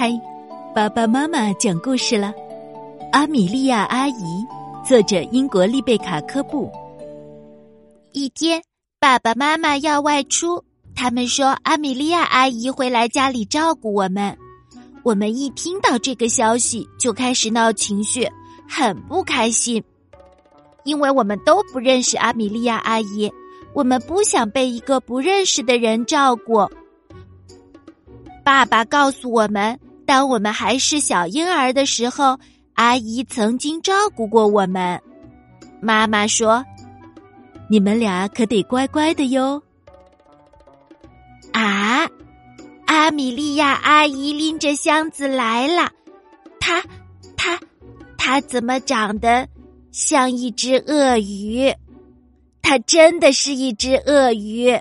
嗨，爸爸妈妈讲故事了。阿米莉亚阿姨，作者英国丽贝卡科布。一天，爸爸妈妈要外出，他们说阿米莉亚阿姨会来家里照顾我们。我们一听到这个消息，就开始闹情绪，很不开心，因为我们都不认识阿米莉亚阿姨，我们不想被一个不认识的人照顾。爸爸告诉我们，当我们还是小婴儿的时候，阿姨曾经照顾过我们。妈妈说：“你们俩可得乖乖的哟。”啊，阿米莉亚阿姨拎着箱子来了，她，她，她怎么长得像一只鳄鱼？她真的是一只鳄鱼。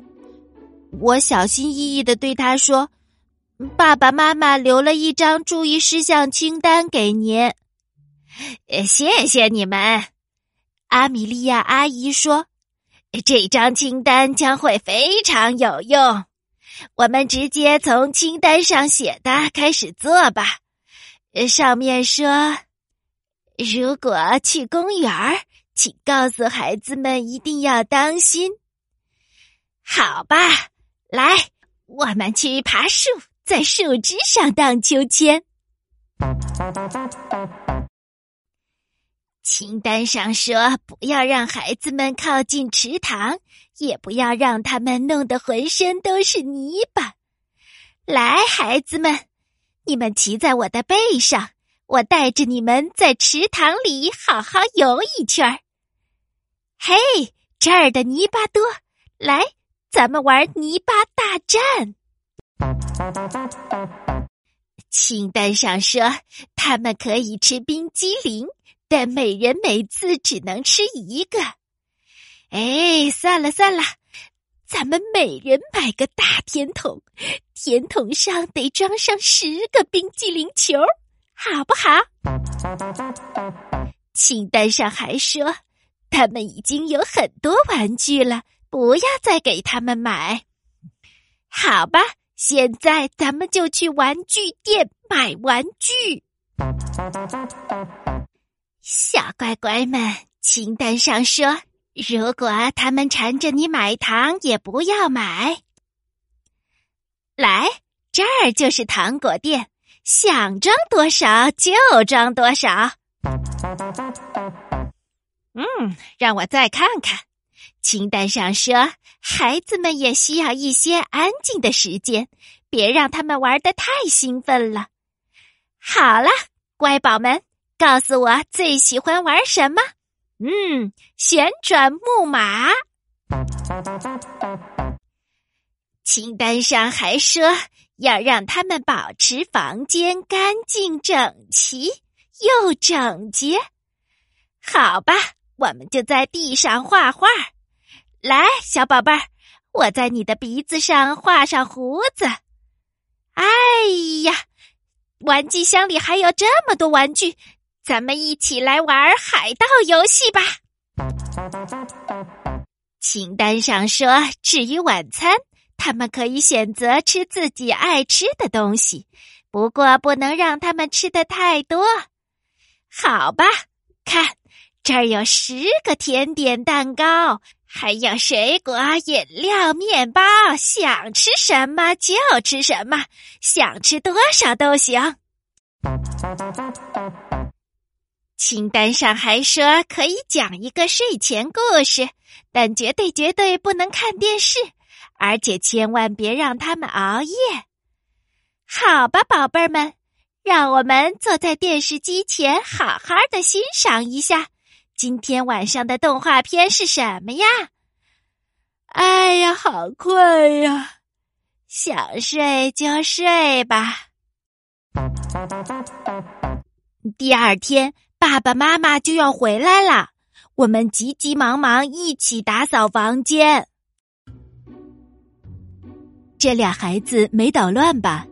我小心翼翼的对她说。爸爸妈妈留了一张注意事项清单给您，谢谢你们。阿米莉亚阿姨说：“这张清单将会非常有用。我们直接从清单上写的开始做吧。上面说，如果去公园请告诉孩子们一定要当心。好吧，来，我们去爬树。”在树枝上荡秋千。清单上说，不要让孩子们靠近池塘，也不要让他们弄得浑身都是泥巴。来，孩子们，你们骑在我的背上，我带着你们在池塘里好好游一圈儿。嘿，这儿的泥巴多，来，咱们玩泥巴大战。清单上说，他们可以吃冰激凌，但每人每次只能吃一个。哎，算了算了，咱们每人买个大甜筒，甜筒上得装上十个冰激凌球，好不好？清单上还说，他们已经有很多玩具了，不要再给他们买。好吧。现在咱们就去玩具店买玩具。小乖乖们，清单上说，如果他们缠着你买糖，也不要买。来，这儿就是糖果店，想装多少就装多少。嗯，让我再看看。清单上说，孩子们也需要一些安静的时间，别让他们玩的太兴奋了。好了，乖宝们，告诉我最喜欢玩什么？嗯，旋转木马。清单上还说要让他们保持房间干净整齐又整洁。好吧，我们就在地上画画。来，小宝贝儿，我在你的鼻子上画上胡子。哎呀，玩具箱里还有这么多玩具，咱们一起来玩海盗游戏吧。清单上说，至于晚餐，他们可以选择吃自己爱吃的东西，不过不能让他们吃的太多。好吧，看，这儿有十个甜点蛋糕。还有水果、饮料、面包，想吃什么就吃什么，想吃多少都行。清单上还说可以讲一个睡前故事，但绝对绝对不能看电视，而且千万别让他们熬夜。好吧，宝贝儿们，让我们坐在电视机前，好好的欣赏一下。今天晚上的动画片是什么呀？哎呀，好困呀！想睡就睡吧。第二天，爸爸妈妈就要回来了，我们急急忙忙一起打扫房间。这俩孩子没捣乱吧？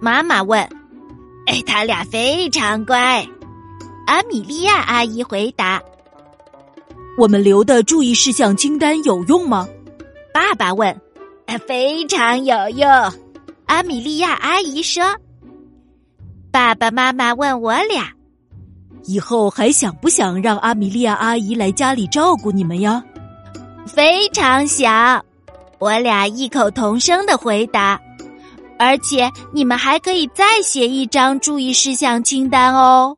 妈妈问。哎，他俩非常乖。阿米莉亚阿姨回答：“我们留的注意事项清单有用吗？”爸爸问：“非常有用。”阿米莉亚阿姨说：“爸爸妈妈问我俩：“以后还想不想让阿米莉亚阿姨来家里照顾你们呀？”非常想，我俩异口同声的回答。而且你们还可以再写一张注意事项清单哦。